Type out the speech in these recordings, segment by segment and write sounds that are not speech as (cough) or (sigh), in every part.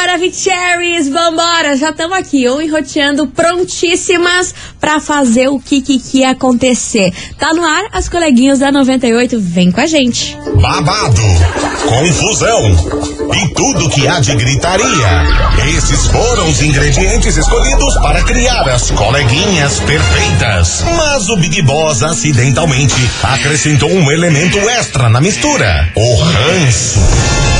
Maravicheries, vambora! Já estamos aqui, um enroteando, prontíssimas pra fazer o que que, que acontecer. Tá no ar, as coleguinhas da 98, vem com a gente. Babado, confusão e tudo que há de gritaria. Esses foram os ingredientes escolhidos para criar as coleguinhas perfeitas. Mas o Big Boss acidentalmente acrescentou um elemento extra na mistura: o ranço.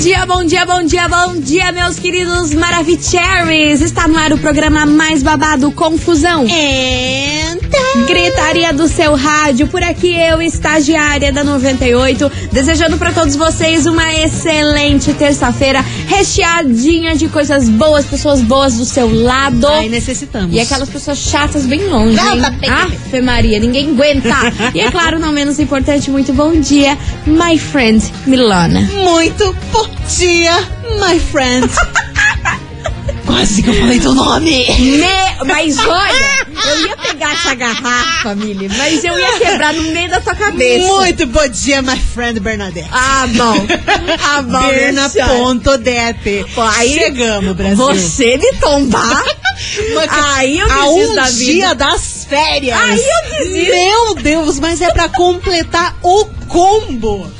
Bom dia, bom dia, bom dia, bom dia, meus queridos Maravicheries! Está no ar o programa mais babado Confusão. Então, Gritaria do seu rádio, por aqui eu, estagiária da 98, desejando para todos vocês uma excelente terça-feira, recheadinha de coisas boas, pessoas boas do seu lado. ai, necessitamos. E aquelas pessoas chatas bem longe, hein? tá tá bem. Ave Maria, ninguém aguenta. (laughs) e é claro, não menos importante, muito bom dia, my friend Milana. Muito bom dia, my friend. (laughs) Quase que eu falei teu nome. Me... Mas olha, eu ia pegar essa garrafa, Mili, mas eu ia quebrar no meio da tua cabeça. Muito bom dia, my friend Bernadette. Ah, bom. Ah, bom. minha senhora. Berna.det. Pô, aí Chegamos, Brasil. Você me tombar, aí eu a um da vida. dia das férias. Aí eu desisto. Meu Deus, mas é pra completar o combo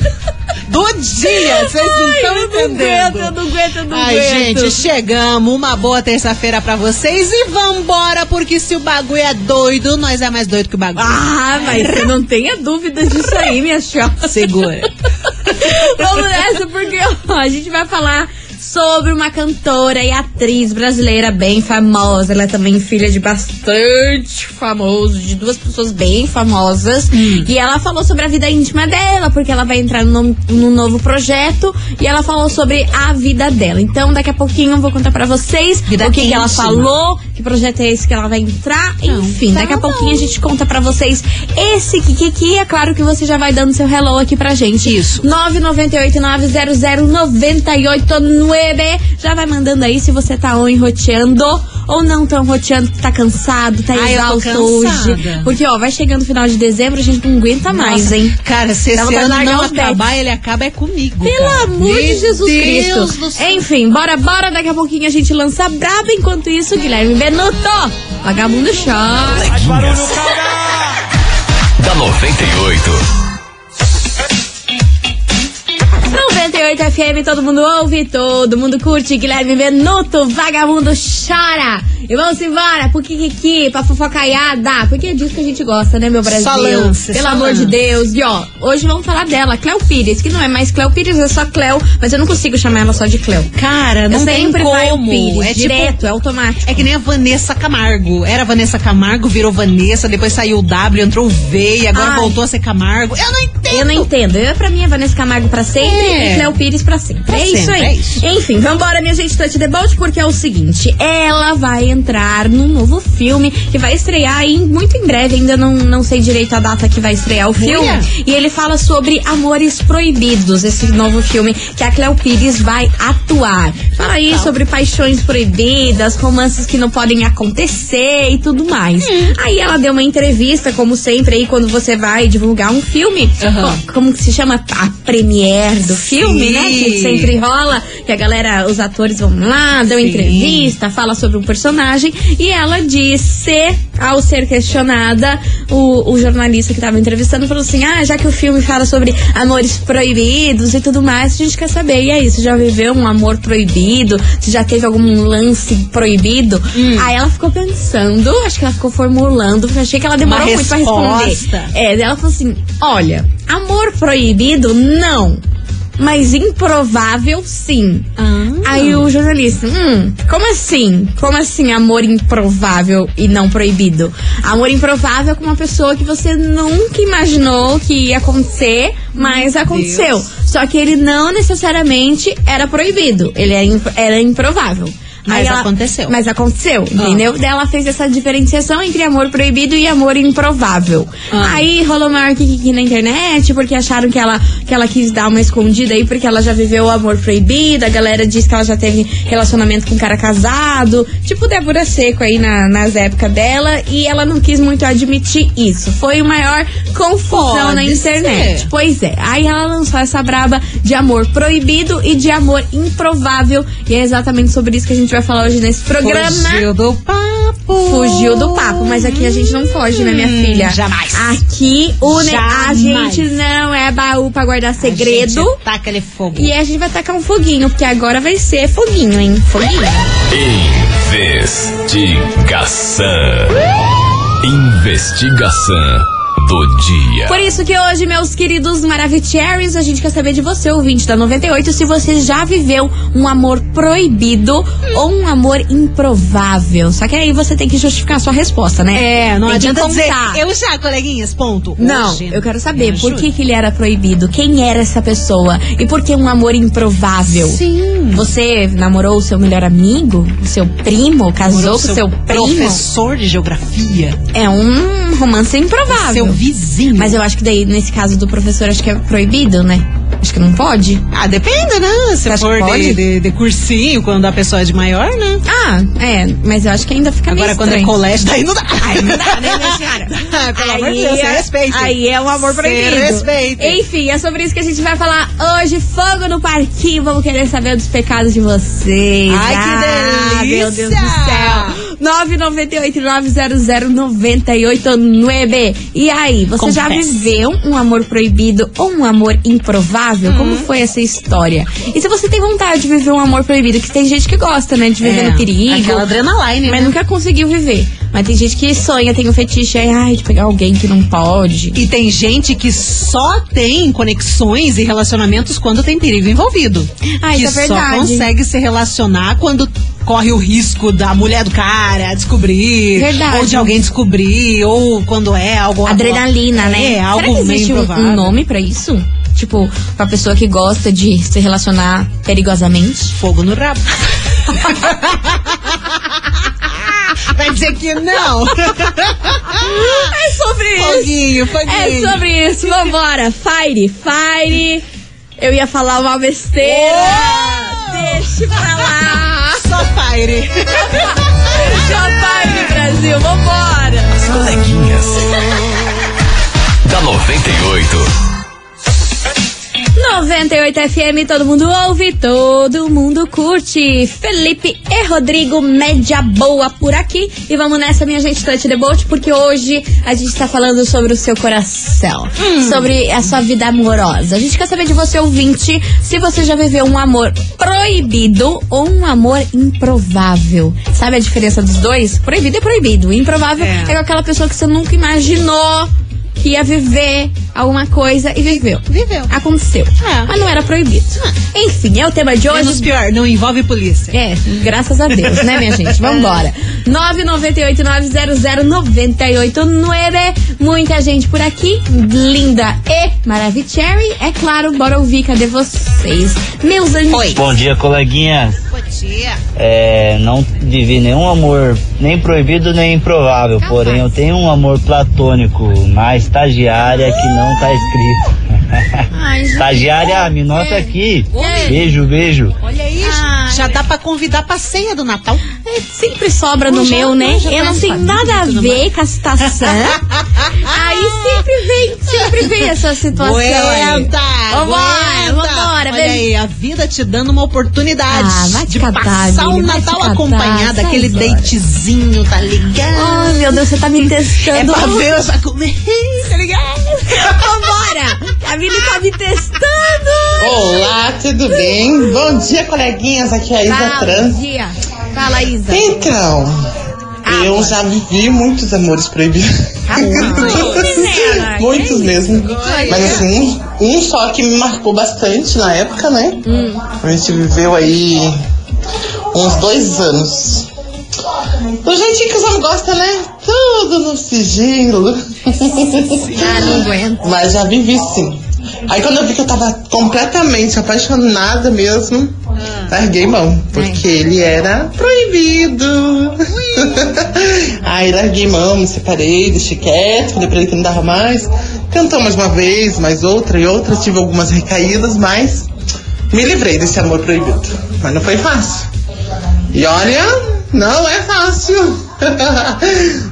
do dia. Vocês não estão entendendo. aguento, eu não aguento, eu não Ai, aguento. gente, chegamos. Uma boa terça-feira pra vocês e vambora, porque se o bagulho é doido, nós é mais doido que o bagulho. Ah, mas você não tenha dúvidas disso aí, minha chapa. Segura. (laughs) Vamos nessa, porque ó, a gente vai falar sobre uma cantora e atriz brasileira bem famosa. Ela é também filha de bastante famoso, de duas pessoas bem famosas. E ela falou sobre a vida íntima dela, porque ela vai entrar num, num novo projeto. E ela falou sobre a vida dela. Então, daqui a pouquinho eu vou contar pra vocês Vida o que, que ela falou, que projeto é esse que ela vai entrar. Enfim, tá daqui a bom. pouquinho a gente conta pra vocês esse Kiki. É claro que você já vai dando seu hello aqui pra gente. Isso. 998-900-989. Já vai mandando aí se você tá ou enroteando ou não tão roteando, tá cansado, tá Ai, exausto hoje. Porque, ó, vai chegando o final de dezembro, a gente não aguenta mais, Nossa, hein? Cara, se esse de ano não acabar, ele acaba é comigo. Pelo cara. amor de Meu Jesus Deus Cristo. do céu. Enfim, bora, bora. Daqui a pouquinho a gente lança braba. Enquanto isso, Guilherme Benuto, vagabundo chora. Da 98. 98 FM, todo mundo ouve, todo mundo curte. Guilherme Benuto, vagabundo chora. E vamos embora pro Kikiki, pra fofocaiada. Porque é disso que a gente gosta, né, meu Brasil? Só lance, Pelo amor de. Deus. E ó, hoje vamos falar dela, Cleo Pires, que não é mais Cleo Pires, é só Cleo. Mas eu não consigo chamar ela só de Cleo. Cara, não eu tem sempre como. Pires, é direto, tipo, é automático. é que nem a Vanessa Camargo. Era Vanessa Camargo, virou Vanessa, depois saiu o W, entrou o V, e agora Ai. voltou a ser Camargo. Eu não entendo. Eu não entendo. Eu, pra mim, é Vanessa Camargo pra sempre É. e Cleo Pires pra sempre. Pra é isso sempre, aí. é isso. Enfim, vambora, minha gente, touch the boat, porque é o seguinte: ela vai entrar num novo filme que vai estrear aí muito em breve. Ainda não, não sei direito a data que vai estrear o filme. Olha. E ele fala sobre Amores Proibidos, esse novo filme que a Cleo Pires vai atuar. Fala aí sobre paixões proibidas, romances que não podem acontecer e tudo mais. Hum. Aí ela deu uma entrevista, como sempre, aí quando você vai divulgar um filme, co- como que se chama? A premiere do filme, Sim. né? Que sempre rola, que a galera, os atores vão lá, dão Sim. entrevista, fala sobre um personagem. E ela disse, ao ser questionada, o, o jornalista que estava entrevistando falou assim: Ah, já que o filme fala sobre amores proibidos e tudo mais, a gente quer saber. E aí, você já viveu um amor proibido? Você já teve algum lance proibido? Hum. Aí ela ficou pensando, acho que ela ficou formulando, porque achei que ela demorou Uma muito pra responder. resposta. É, ela falou assim: olha, amor proibido, não. Mas improvável, sim. Ah. Aí o jornalista, hum, como assim? Como assim amor improvável e não proibido? Amor improvável com uma pessoa que você nunca imaginou que ia acontecer, mas aconteceu. Só que ele não necessariamente era proibido, ele era, imp- era improvável. Mas ela- aconteceu. Mas aconteceu, entendeu? Daí ela fez essa diferenciação entre amor proibido e amor improvável. Ah. Aí rolou maior kikiki na internet, porque acharam que ela, que ela quis dar uma escondida aí, porque ela já viveu o amor proibido. A galera diz que ela já teve relacionamento com um cara casado. Tipo Débora Seco aí na- nas épocas dela. E ela não quis muito admitir isso. Foi o maior confusão Pode na internet. ser. Pois é. Aí ela lançou essa braba de amor proibido e de amor improvável. E é exatamente sobre isso que a gente vai falar hoje nesse programa. Fugiu do papo. Fugiu do papo, mas aqui a gente não foge, né, minha Hum, filha? jamais. Aqui o ne- a Jamais. gente não é baú pra guardar segredo. A gente taca aquele fogo. E a gente vai tacar um foguinho, porque agora vai ser foguinho, hein? Foguinho. Investigação. Investigação do dia. Por isso que hoje, meus queridos Maravicheries, a gente quer saber de você, ouvinte da 98, se você já viveu um amor proibido ou um amor improvável. Só que aí você tem que justificar a sua resposta, né? É, não Tem que adianta dizer. Eu já, coleguinhas, ponto. Não, Hoje, eu quero saber por que, que ele era proibido, quem era essa pessoa e por que um amor improvável. Sim. Você namorou o seu melhor amigo, o seu primo, casou Namorou com o seu primo? professor de geografia. É um romance improvável. Seu vizinho. Mas eu acho que daí, nesse caso do professor, acho que é proibido, né? Acho que não pode. Ah, depende, né? Se acha for que pode? de, de, de cursinho, quando a pessoa é de maior, né? Ah, é, mas eu acho que ainda fica Agora, quando é colégio, daí não dá. Aí não dá, né, minha senhora? (laughs) Ah, Pelo amor de Deus, é- você respeita. Aí é um amor Você proibido. respeita. Enfim, é sobre isso que a gente vai falar hoje. Fogo no parquinho. Vamos querer saber dos pecados de vocês. Ai, que Ah, delícia! Meu Deus do céu. 998-900-989. E aí, você já Confesse. viveu um amor proibido ou um amor improvável? Como Hum. foi essa história? E se você tem vontade de viver um amor proibido, que tem gente que gosta, né? De viver É, no perigo. Aquela adrenaline, Mas né? nunca conseguiu viver. Mas tem gente que sonha, tem um fetiche aí, ai, de pegar alguém que não pode. E tem gente que só tem conexões e relacionamentos quando tem perigo envolvido. Ah, que isso é só verdade. consegue se relacionar quando corre o risco da mulher do cara descobrir. Verdade. Ou de alguém descobrir, ou quando é algo. Adrenalina, né? É, algo Será que existe um, um nome pra isso? Tipo, pra pessoa que gosta de se relacionar perigosamente? Fogo no rabo. (laughs) Vai dizer que não. (laughs) É sobre Foguinho, foguinho. É sobre isso. Vambora. Fire, fire. Eu ia falar uma besteira. Deixa pra lá. (laughs) Só fire. Deixa fire, Brasil. Vambora. As coleguinhas. (laughs) da 98. 98 FM, todo mundo ouve, todo mundo curte. Felipe e Rodrigo, média boa por aqui. E vamos nessa, minha gente, Touch the Boat, porque hoje a gente tá falando sobre o seu coração, sobre a sua vida amorosa. A gente quer saber de você, ouvinte, se você já viveu um amor proibido ou um amor improvável. Sabe a diferença dos dois? Proibido é proibido. Improvável É. é, aquela pessoa que você nunca imaginou que ia viver alguma coisa e viveu. Viveu. Aconteceu. É. Mas não era proibido. Enfim, é o tema de Menos hoje. pior, não envolve polícia. É, graças a Deus, né, minha gente? (laughs) Vambora. 998-900-989. Muita gente por aqui. Linda e Maravicherry. É claro, bora ouvir. Cadê vocês? Meus anjos. Oi. Bom dia, coleguinha. É, não vivi nenhum amor, nem proibido nem improvável. Capaz. Porém, eu tenho um amor platônico na estagiária que não tá escrito. Ai. (laughs) Estagiária, me nota aqui. Beijo, beijo. Olha aí, Ai. já dá pra convidar pra ceia do Natal. É, sempre sobra no Já- meu, né? Eu não tenho nada a ver com a situação. (laughs) aí sempre vem, sempre vem essa situação aí. Aguenta, Vambora, aguenta. vambora. Olha aí, a vida te dando uma oportunidade Ah, de catar, passar o te Natal acompanhada, sai aquele fora. datezinho, tá ligado? Ai, meu Deus, você tá me é testando. pra ver eu já comer, (laughs) tá ligado? Vambora! A Vini tá me testando! Olá, tudo bem? Bom dia, coleguinhas. Aqui é a Isa Fala, Trans. dia. Fala, Isa. Então, Ah, eu já vivi muitos amores proibidos. (laughs) Menina, muitos mesmo. Mas assim, um, um só que me marcou bastante na época, né? Hum. A gente viveu aí uns dois anos. Do jeitinho que os homens gostam, né? Tudo no sigilo. Ah, não aguento. Mas já vivi sim. Aí quando eu vi que eu tava completamente apaixonada mesmo, larguei mão, porque ele era proibido. (laughs) Aí larguei mão, me separei, deixei quieto, falei pra ele que não dava mais. Cantou mais uma vez, mais outra e outra, tive algumas recaídas, mas me livrei desse amor proibido. Mas não foi fácil. E olha, não é fácil. (laughs)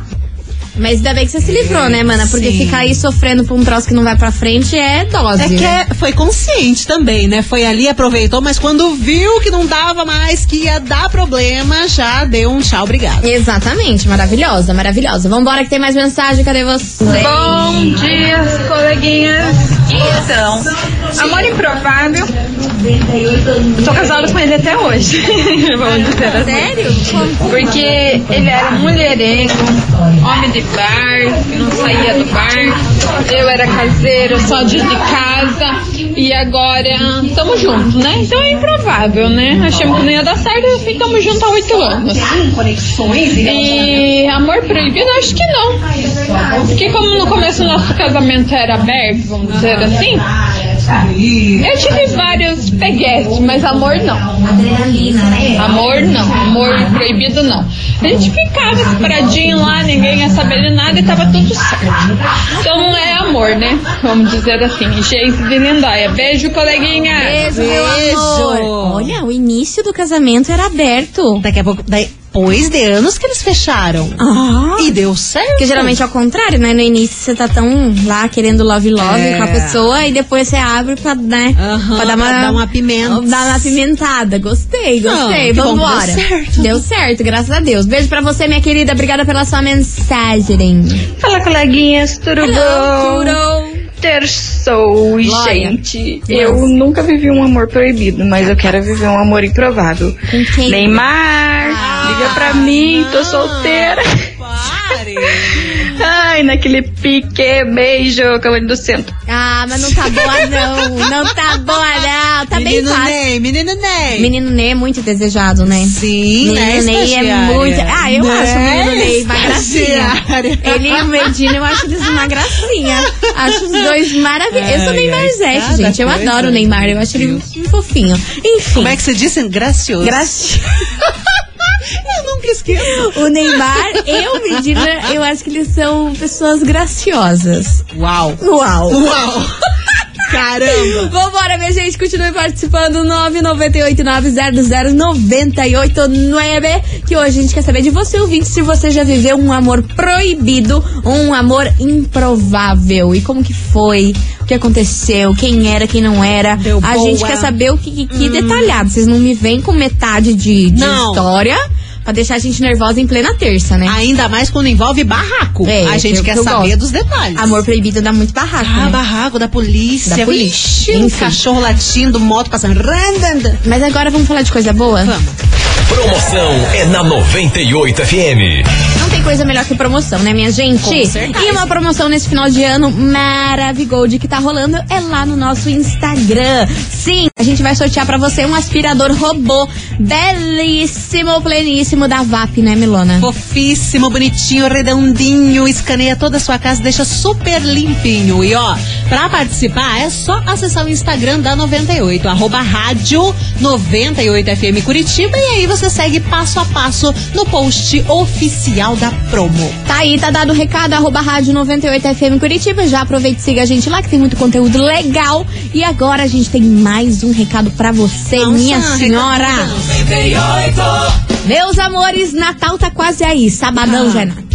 Mas ainda bem que você se livrou, né, mana? Porque Sim. ficar aí sofrendo por um troço que não vai pra frente é dose. É que né? é- foi consciente também, né? Foi ali, aproveitou, mas quando viu que não dava mais, que ia dar problema, já deu um tchau, obrigado. Exatamente, maravilhosa, maravilhosa. Vambora que tem mais mensagem, cadê você? Bom dia, coleguinhas. Então, amor improvável. Tô casada com ele até hoje. (laughs) Vamos dizer assim. Sério? Porque ele era mulherengo, homem de bar, não saía do bar. Eu era caseira, só de de casa. E agora estamos juntos, né? Então é improvável, né? Achamos que não ia dar certo e ficamos juntos há oito anos. E amor proibido, acho que não. Porque como no começo o nosso casamento era aberto, vamos dizer assim, eu tive vários peguetes, mas amor não. Amor não, amor proibido não. A gente ficava separadinho lá, ninguém ia saber de nada e tava tudo certo. Então não é amor, né? Vamos dizer assim. Geise de Lindóia. Beijo, coleguinha. Beijo, meu amor. Olha, o início do casamento era aberto. Daqui a pouco, depois de anos que eles fecharam. Ah. E deu certo. Porque geralmente é o contrário, né? No início você tá tão lá querendo love love É. com a pessoa e depois você abre pra, né? Aham, pra dar uma, pra dar uma pimenta. Dar uma pimentada. Gostei, gostei. Ah, bom que Vambora. deu certo. Deu certo, graças a Deus. Beijo pra você, minha querida. Obrigada pela sua mensagem. Fala, coleguinhas, tudo Hello, Glória. gente. Eu nunca vivi um amor proibido, mas eu quero viver um amor improvável. Com quem? Neymar, liga pra mim, tô solteira. Ai, naquele pique, beijo, cavalo do centro. Ah, mas não tá boa, não. Não tá boa, não. Tá bem menino fácil. Ney, menino Ney. Menino Ney é muito desejado, né? Sim, né, Menino Ney é muito. Ah, eu Né, acho o menino Ney uma gracinha. Ele e o Medina, eu acho eles uma gracinha. Acho os dois maravilhosos. Eu sou Ai, Neymar ai, Zete, cada gente. Eu adoro o Neymar. Eu acho ele fofinho. Enfim. Como é que você disse? Gracioso. Graci... Nunca esqueço. O Neymar e o Medina, eu acho que eles são pessoas graciosas. Uau. Uau! Uau. Caramba. Vambora, minha gente, continue participando 998900989 que hoje a gente quer saber de você, ouvinte, se você já viveu um amor proibido, um amor improvável e como que foi, o que aconteceu, quem era, quem não era. Deu a boa. gente quer saber o que, que, que detalhado, vocês não me vêm com metade de, de Não. história pra deixar a gente nervosa em plena terça, né? Ainda mais quando envolve barraco. É, a gente que quer que saber gosto. dos detalhes. Amor proibido dá muito barraco, Ah, né? barraco da polícia. Da polícia. Vixe, um cachorro latindo, moto passando. Mas agora vamos falar de coisa boa? Vamos. Promoção é na 98 FM. Não tem coisa melhor que promoção, né, minha gente? Com certeza. E uma promoção nesse final de ano Maravigold que tá rolando é lá no nosso Instagram. Sim, a gente vai sortear pra você um aspirador robô belíssimo, pleníssimo da VAP, né, Milona? Fofíssimo, bonitinho, redondinho, escaneia toda a sua casa, deixa super limpinho. E ó, pra participar é só acessar o Instagram da 98, arroba rádio 98FM Curitiba, e aí você segue passo a passo no post oficial da promo. Tá aí, tá dado o recado, arroba rádio 98FM Curitiba. Já aproveita e siga a gente lá, que tem muito conteúdo legal. E agora a gente tem mais um recado pra você, Nossa, minha recado senhora. Meus amores, Natal tá quase aí. Sabadão Ah, já é Natal.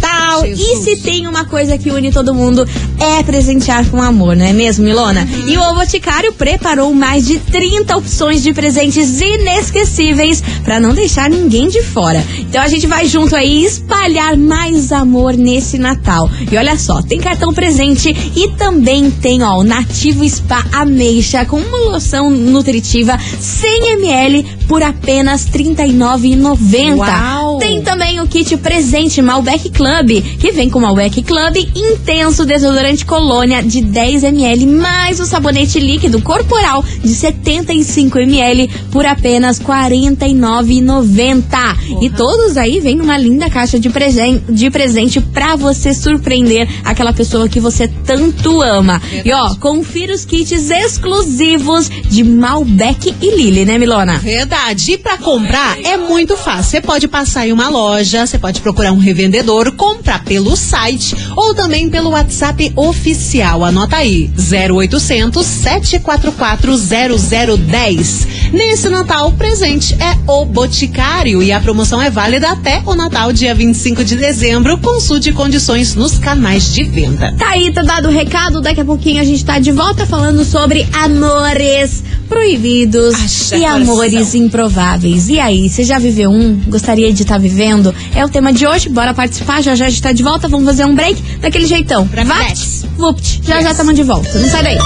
E Jesus. se tem uma coisa que une todo mundo é presentear com amor, não é mesmo, Milona? Uhum. E o O Boticário preparou mais de 30 opções de presentes inesquecíveis pra não deixar ninguém de fora. Então a gente vai junto aí espalhar mais amor nesse Natal. E olha só, tem cartão presente e também tem, ó, o Nativo Spa Ameixa com uma loção nutritiva 100 ml por apenas R$ 39,90. Uau! Tem também o kit presente Malbec Club Club, que vem com uma WEC Club intenso desodorante colônia de 10 ml, mais o sabonete líquido corporal de 75 ml por apenas R$ 49,90. E todos aí vêm numa linda caixa de, presen de presente pra você surpreender aquela pessoa que você tanto ama. E ó, confira os kits exclusivos de Malbec e Lily, né, Milona? Verdade. E pra comprar é muito fácil. Você pode passar em uma loja, você pode procurar um revendedor, comprar pelo site ou também pelo WhatsApp oficial. Anota aí: 0800 744 0010. Nesse Natal, o presente é o Boticário e a promoção é válida até o Natal, dia 25 de dezembro. Consulte condições nos canais de venda. Tá aí, tá dado o recado. Daqui a pouquinho a gente tá de volta falando sobre amores proibidos Acha e amores improváveis. E aí, você já viveu um? Gostaria de estar vivendo? É o tema de hoje. Bora participar. Já já a gente tá de volta. Vamos fazer um break daquele jeitão. Vapt, vupt. Já Yes. já estamos de volta. Não sai daí.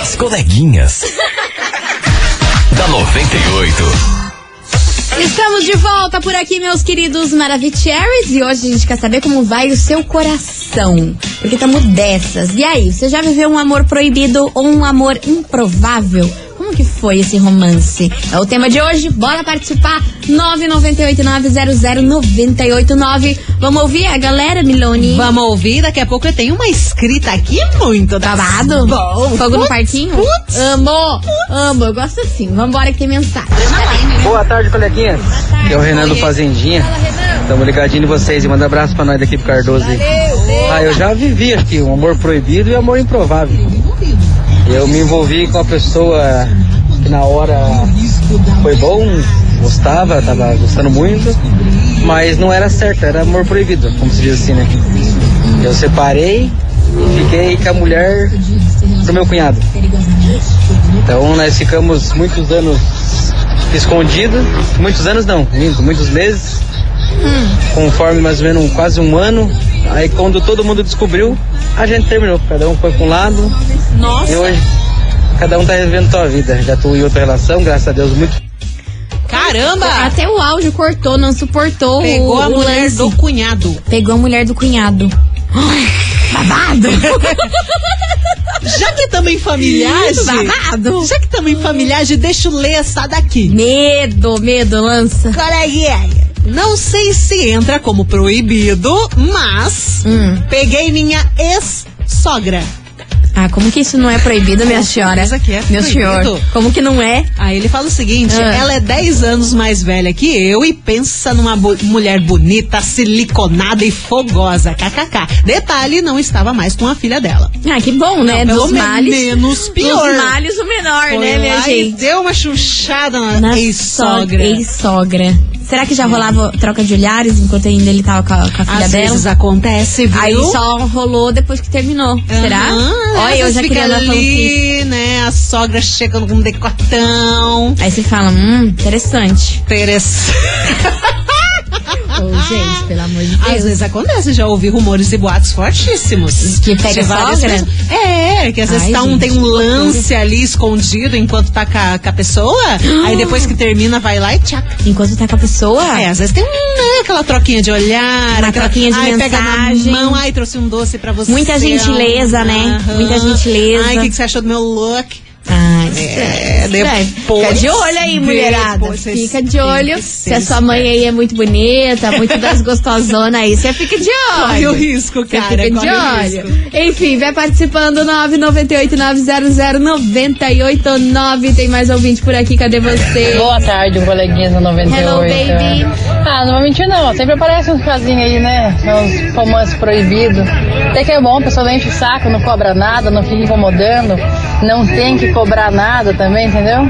As coleguinhas. (laughs) da 98. Estamos de volta por aqui, meus queridos Maravicheries. E hoje a gente quer saber como vai o seu coração. Porque estamos dessas. E aí, você já viveu um amor proibido ou um amor improvável? Que foi esse romance? É o tema de hoje. Bora participar. 998900989. Vamos ouvir a galera, Milone? Vamos ouvir, daqui a pouco eu tenho uma escrita aqui muito Babado? Bom. Fogo no parquinho? putz. Amo, amo. Eu gosto assim. Vambora que tem mensagem. Boa tarde, coleguinhas. Aqui é o Renan do Fazendinha. Estamos ligadinhos em vocês e manda abraço pra nós daqui pro Cardoso aí. Ah, eu já vivi aqui um amor proibido e amor improvável. Eu me envolvi com a pessoa na hora foi bom, gostava, tava gostando muito, mas não era certo, era amor proibido, como se diz assim, né? Eu separei e fiquei com a mulher do meu cunhado. Então nós ficamos muitos anos escondidos, muitos anos não, muitos meses, conforme mais ou menos quase um ano. Aí quando todo mundo descobriu, a gente terminou. Cada um foi para um lado Nossa, e hoje cada um tá revivendo sua vida. Já tô em outra relação, graças a Deus, muito. caramba! Até o áudio cortou, não suportou Pegou o, a o mulher lance. do cunhado. Pegou a mulher do cunhado. Babado! (laughs) Já que estamos em familiagem. babado! Já que estamos em familiagem, deixa eu ler essa daqui. Medo, medo, lança. Coleguinha, não sei se entra como proibido, mas Hum. peguei minha ex-sogra. Ah, como que isso não é proibido, minha senhora? certeza que é Meu proibido. senhor, como que não é? Aí ele fala o seguinte: Ah. ela é 10 anos mais velha que eu e pensa numa mulher bonita, siliconada e fogosa. KKK. Detalhe, não estava mais com a filha dela. Ah, que bom, né? Não, Dos males. menos pior. Dos males, o menor, Foi né, minha gente? deu uma chuchada na, Na ex-sogra. Ex-sogra. Será que já rolava troca de olhares enquanto ainda ele tava com a, com a filha Às dela? vezes acontece, viu? Aí só rolou depois que terminou. Será? Aham, Olha, eu às já queria ali, né? A sogra chegando com um decotão. Aí você fala, hum, interessante. Interessante. (laughs) (laughs) Ô, gente, pelo amor de Deus. Às vezes acontece, já ouvi rumores e boatos fortíssimos. Que pega sogra? É, que às vezes Ai, tá um, gente, tem um lance ali escondido enquanto tá com a, pessoa. aí depois que termina, vai lá e tchaca. Enquanto tá com a pessoa. É, às vezes tem um, né, aquela troquinha de olhar, Uma aquela, troquinha de ai, pega na mensagem. mão, ai, trouxe um doce pra você. Muita gentileza, né? Aham. Muita gentileza. Ai, o que, que você achou do meu look? Ah, É, depois- Fica de olho aí, mulherada. Fica de olho. Se a sua mãe aí é muito bonita, muito das (laughs) gostosonas aí, você fica de olho. Corre o risco, Você cara, fica de corre o olho. Enfim, vai participando 998-900-989. Tem mais ouvinte por aqui, cadê você? Boa tarde, coleguinhas da 98. Hello, baby. Ah, não vou mentir não, sempre aparece uns casinhos aí, né? Uns romances proibidos. Até que é bom, a pessoa não enche o saco, não cobra nada, não fica incomodando, não tem que cobrar nada também, entendeu?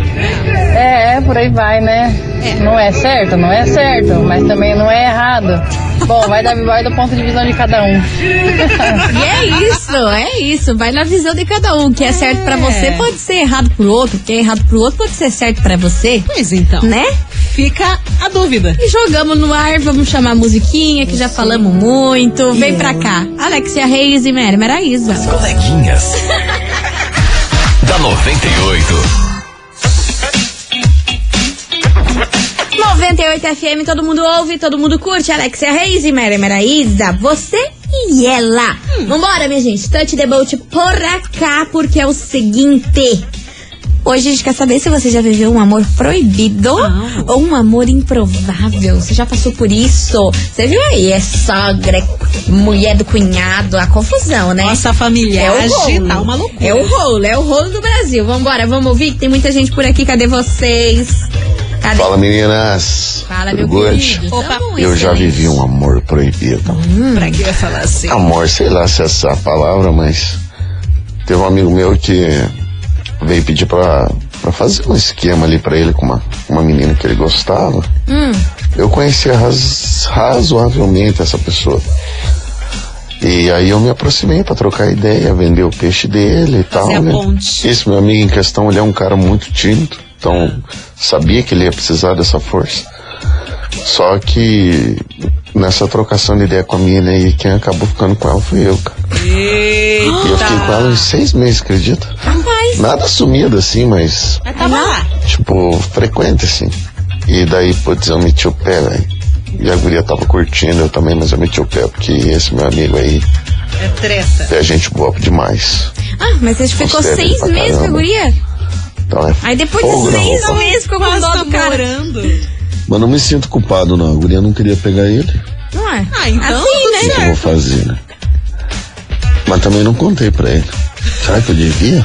É, é, por aí vai, né? Não é certo, não é certo, mas também não é errado. Bom, vai da, vai do ponto de visão de cada um. (laughs) E é isso, é isso. Vai na visão de cada um. O que é certo pra você pode ser errado pro outro. O que é errado pro outro pode ser certo pra você. Pois então. Né? Fica a dúvida. E jogamos no ar, vamos chamar a musiquinha, que já falamos muito. Vem pra cá. Alexia Reis e Mermer Aisba. As coleguinhas. (laughs) da 98. 98 FM, todo mundo ouve, todo mundo curte. Alexia Reis e Mera Meraíza, você e ela. Hum. Vambora, minha gente. Touch the boat por cá, porque é o seguinte. Hoje a gente quer saber se você já viveu um amor proibido ou um amor improvável. Você já passou por isso? Você viu aí? É sogra, é mulher do cunhado, a confusão, né? Nossa família É o rolo. tá uma loucura. É o rolo, é o rolo do Brasil. Vambora, vamos ouvir? que Tem muita gente por aqui. Cadê vocês? Cadê? Fala meninas. Fala, Tudo meu good? querido. Opa, Eu já vivi um amor proibido. Pra que eu falar assim? Amor, sei lá se é essa palavra, mas teve um amigo meu que veio pedir pra, pra fazer um esquema ali pra ele com uma, uma menina que ele gostava. Hum. Eu conhecia raz- razoavelmente essa pessoa. E aí eu me aproximei pra trocar ideia, vender o peixe dele e tal, né? ponte. Esse meu amigo em questão, ele é um cara muito tímido, então sabia que ele ia precisar dessa força. Só que nessa trocação de ideia com a mina aí, quem acabou ficando com ela fui eu, cara. E eu fiquei com ela uns seis meses, acredita? Nada sumido assim, mas Mas tava lá. tipo, frequente assim. E daí, putz, eu meti o pé, velho. E a guria tava curtindo, eu também, mas eu meti o pé, porque esse meu amigo aí É treta. é gente boa demais. ah, mas você ficou seis meses com a guria? Então é Aí depois de seis meses ficou com dó do cara. Mas não me sinto culpado, não. A guria não queria pegar ele. Não é? Ah, então Assim, né? O que eu vou fazer, né? Mas também não contei pra ele. Será que eu devia?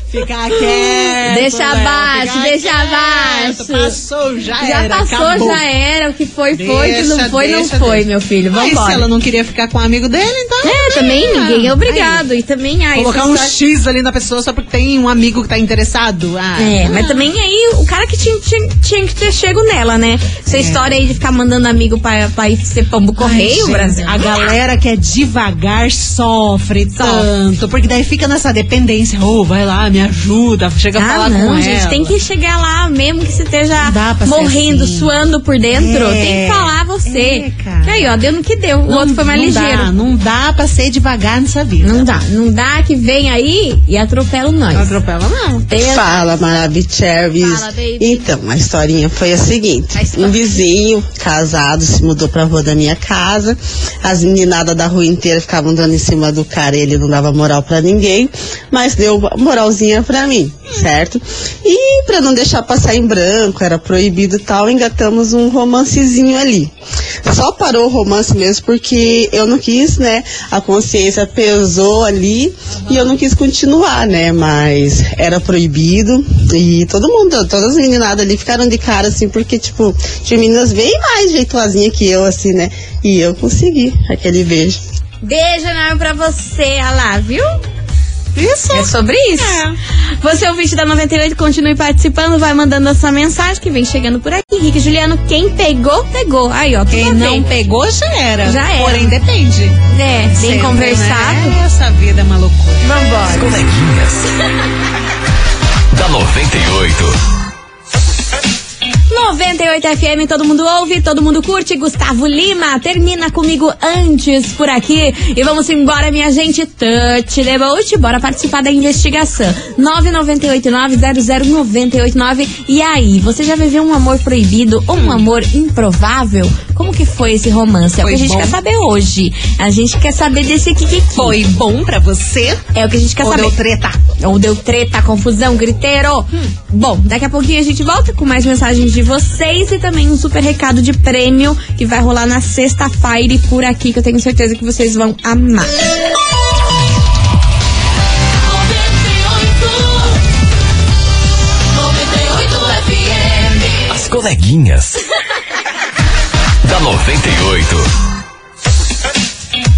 Ficar quieto. Deixa abaixo, ficar deixa quieto. abaixo. Passou, já, Já era. passou, acabou. já era. O que foi, foi. O que não foi, deixa, não foi, deixa. meu filho. Mas se Vambora. ela não queria ficar com o amigo dele, então. É, também ah, ninguém é aí. obrigado. E também, ai, Colocar um história- X ali na pessoa só porque tem um amigo que tá interessado. Ah, É, mas também aí o cara que tinha, tinha, tinha que ter chego nela, né? Essa história aí de ficar mandando amigo pra, pra ir ser pombo correio, Ai, Brasil. A galera que é devagar sofre tanto, porque daí fica nessa dependência. Ô, vai lá, me ajuda, chega a Ah, falar não, com gente, ela. tem que chegar lá, mesmo que você esteja morrendo, assim. suando por dentro. É. Tem que falar você. É, cara. E aí, ó, deu no que deu. O outro foi mais não ligeiro. Dá, não dá pra ser devagar nessa vida. Não dá, não dá que vem aí e atropela nós. Não atropela, não. Tem- Fala, Maravichervis. Fala, baby. Então, a historinha foi a seguinte: A um vizinho casado se mudou pra rua da minha casa. As meninadas da rua inteira ficavam dando em cima do cara, ele não dava moral pra ninguém, mas deu uma pra mim, certo? E pra não deixar passar em branco, era proibido tal, engatamos um romancezinho ali. Só parou o romance mesmo porque eu não quis, né? A consciência pesou ali e eu não quis continuar, né? Mas era proibido e todo mundo, todas as meninadas ali ficaram de cara assim, porque, tipo, tinha meninas bem mais jeitoazinha que eu, assim, né? E eu consegui aquele beijo. Beijo enorme pra você, olha lá, viu? Isso. É sobre isso. É. Você, ouvinte da 98, continue participando, vai mandando a sua mensagem que vem chegando por aqui. Henrique e Juliano, quem pegou, pegou. Aí, ó, Quem não pegou já era. Já era. Porém, depende. É, bem Sempre, conversado. né? Essa vida é uma loucura. Vambora. Coleguinhas. (laughs) da 98. 98 FM, todo mundo ouve, todo mundo curte. Gustavo Lima, termina comigo antes por aqui. E vamos embora, minha gente. Touch the boat. Bora participar da investigação. 998900989. E aí, você já viveu um amor proibido ou um amor improvável? Como que foi esse romance? É o Foi que a gente bom? quer saber hoje. A gente quer saber desse que Foi bom pra você? É o que a gente quer Ou saber. deu treta? Ou deu treta, confusão, griteiro. Bom, daqui a pouquinho a gente volta com mais mensagens de vocês e também um super recado de prêmio que vai rolar na sexta-feira por aqui, que eu tenho certeza que vocês vão amar. As coleguinhas. Da 98.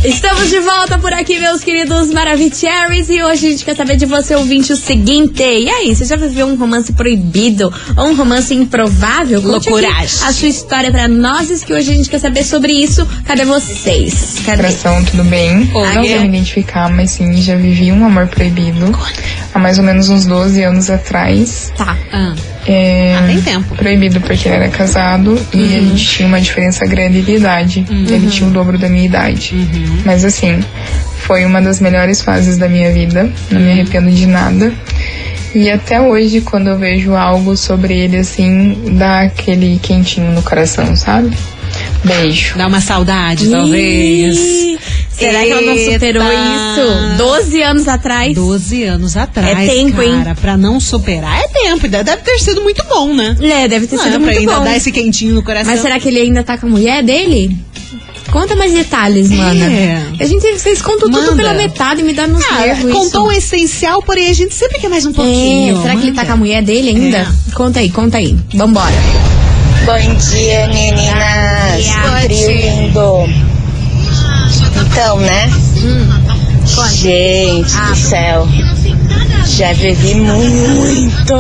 Estamos de volta por aqui, meus queridos Maravicheries, e hoje a gente quer saber de você, ouvinte, o seguinte. E aí, você já viveu um romance proibido ou um romance improvável? Loucuragem. a sua história pra nós, que hoje a gente quer saber sobre isso. Cadê vocês? Cadê? Coração, tudo bem? Oi. Não vou me identificar, mas sim, já vivi um amor proibido há mais ou menos uns 12 anos atrás. Tá. Ah, É, Ah, tem tempo. Proibido porque ele era casado e a gente tinha uma diferença grande de idade. Ele tinha o dobro da minha idade. Mas assim, foi uma das melhores fases da minha vida. Não me arrependo de nada. E até hoje, quando eu vejo algo sobre ele assim, dá aquele quentinho no coração, sabe? Beijo. Dá uma saudade, talvez. Será que ela não superou isso? 12 anos atrás? 12 anos atrás. É tempo, hein? cara, Pra não superar é tempo. e Deve ter sido muito bom, né? É, deve ter Não, sido pra muito ainda bom. dar esse quentinho no coração. Mas será que ele ainda tá com a mulher dele? Conta mais detalhes, mana. É. A gente, vocês contam tudo Manda. pela metade, me dá nos Ah, nervos contou o essencial, porém a gente sempre quer mais um pouquinho. É, será que ele tá Manda. com a mulher dele ainda? É. Conta aí, conta aí. Vambora. Bom dia, meninas. Bom dia. Trio lindo. Então, né? Gente do céu. Já bebi muito.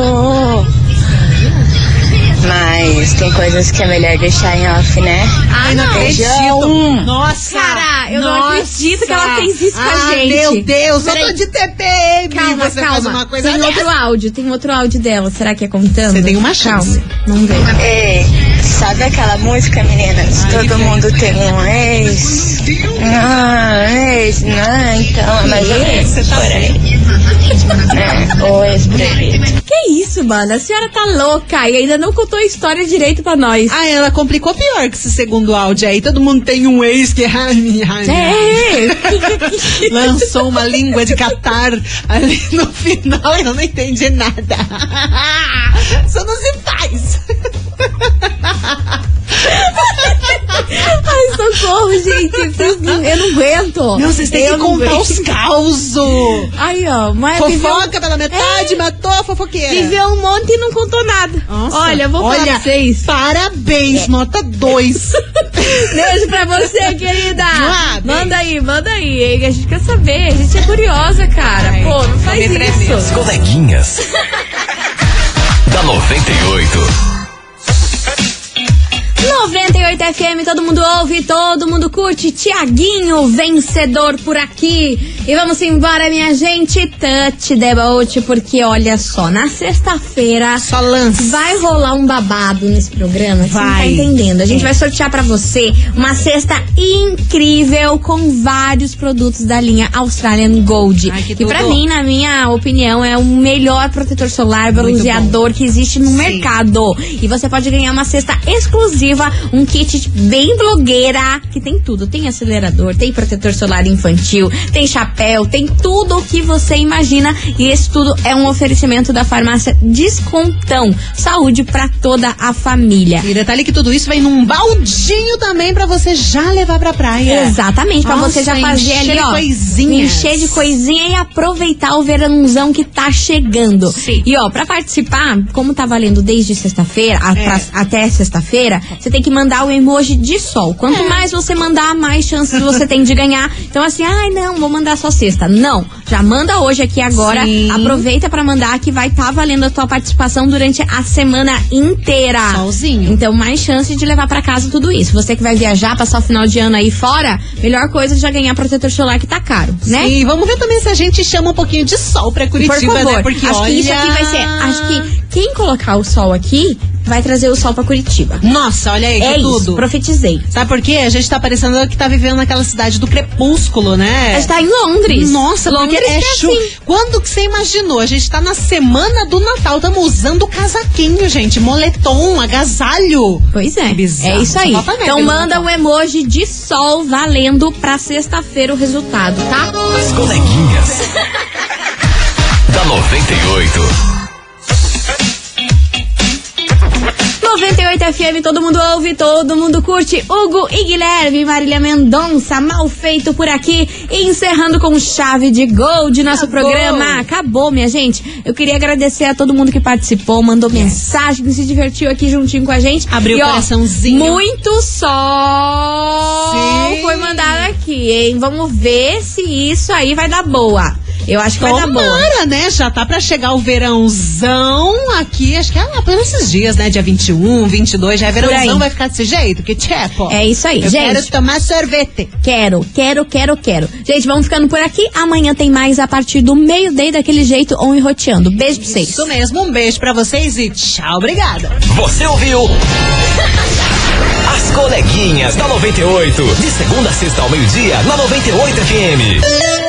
Mas tem coisas que é melhor deixar em off, né? Ai, não Beijão. Nossa! Cara, eu não Nossa. acredito que ela fez isso com a ah, gente. Meu Deus, eu Peraí. tô de TPM. Calma, você calma. faz uma coisa tem dessa. outro áudio, tem outro áudio dela. Será que é contando? Você tem uma chance. Calma, vamos ver. Ei, sabe aquela música, meninas? Todo mundo tem um ex. Ah, ex, não, então, é mais ou menos por aí. É, o ex proibido. Que isso, mano? A senhora tá louca e ainda não contou a história direito pra nós. Ah, ela complicou pior que esse segundo áudio aí. Todo mundo tem um ex que. (laughs) É. (laughs) Lançou uma língua de catar ali no final e eu não entendi nada. (laughs) Isso não se faz. Ai, socorro, gente. Eu não aguento. Não, vocês têm Eu que contar aguento. os causos. Aí, ó. Mas Fofoca pela metade, matou a fofoqueira. Viveu um monte e não contou nada. Nossa, Olha, vou falar olha, pra vocês. Parabéns, nota 2. (laughs) Beijo pra você, querida. Ah, manda aí, manda aí, hein? A gente quer saber. A gente é curiosa, cara. Pô, não faz tremer. As isso. coleguinhas. (laughs) da 98. 98 FM, todo mundo ouve, todo mundo curte. Tiaguinho, vencedor por aqui. E vamos embora, minha gente. Touch the boat, porque olha só, na sexta-feira Só lança. vai rolar um babado nesse programa. que Você não tá Vai. entendendo. A gente É. vai sortear pra você uma cesta incrível com vários produtos da linha Australian Gold. Ai, que e pra tudo. mim, na minha opinião, é o melhor protetor solar bronzeador que existe no Sim. mercado. E você pode ganhar uma cesta exclusiva, um kit bem blogueira, que tem tudo. Tem acelerador, tem protetor solar infantil, tem chapéu, tem tudo o que você imagina. E esse tudo é um oferecimento da farmácia Descontão. Saúde pra toda a família. E detalhe que tudo isso vem num baldinho também pra você já levar pra praia. Exatamente, pra Nossa, você já fazer encher ali, de ó. coisinhas. Encher de coisinha e aproveitar o verãozão que tá chegando. Sim. E ó, pra participar, como tá valendo desde sexta-feira, É. até sexta-feira, você tem que mandar o emoji de sol. Quanto É. mais você mandar, mais chances você tem de ganhar. Então assim, ai não, vou mandar só sexta. Não, já manda hoje aqui agora. Sim. Aproveita pra mandar que vai estar valendo a tua participação durante a semana inteira. Solzinho. Então, mais chance de levar pra casa tudo isso. Você que vai viajar, passar o final de ano aí fora, melhor coisa é já ganhar protetor solar que tá caro, né? E vamos ver também se a gente chama um pouquinho de sol pra Curitiba, Por favor. né? Porque acho olha... que isso aqui vai ser. Acho que quem colocar o sol aqui vai trazer o sol pra Curitiba. Nossa, olha aí, é que isso, tudo. profetizei. Sabe por quê? A gente tá parecendo que tá vivendo naquela cidade do crepúsculo, né? A gente tá em Londres. Nossa, Londres porque é é chu... assim. Quando que você imaginou? A gente tá na semana do Natal, estamos usando casaquinho, gente, moletom, agasalho. Pois é. Bizarro. É isso aí. Então manda o emoji de sol valendo pra sexta-feira o resultado, tá? As coleguinhas. (laughs) da 98. 98 FM, todo mundo ouve, todo mundo curte. Hugo e Guilherme, Marília Mendonça, mal feito por aqui. E encerrando com chave de gol de nosso Acabou. programa. Acabou, minha gente. Eu queria agradecer a todo mundo que participou, mandou mensagem, que se divertiu aqui juntinho com a gente. Abriu E, o ó, coraçãozinho. Muito sol Sim. foi mandado aqui, hein? Vamos ver se isso aí vai dar boa. Eu acho que vai dar boa. Tomara, né? Já tá pra chegar o verãozão aqui, acho que é lá pelos esses dias, né? Dia 21, 22, já é verãozão, vai ficar desse jeito, que tchepo. É isso aí, Eu gente. quero tomar sorvete. Quero, quero, quero, quero. Gente, vamos ficando por aqui. Amanhã tem mais a partir do meio-dia, daquele jeito, on e roteando. Beijo pra vocês. Isso mesmo, um beijo pra vocês e tchau, obrigada. Você ouviu? As coleguinhas da 98. De segunda a sexta ao meio-dia, na 98 FM.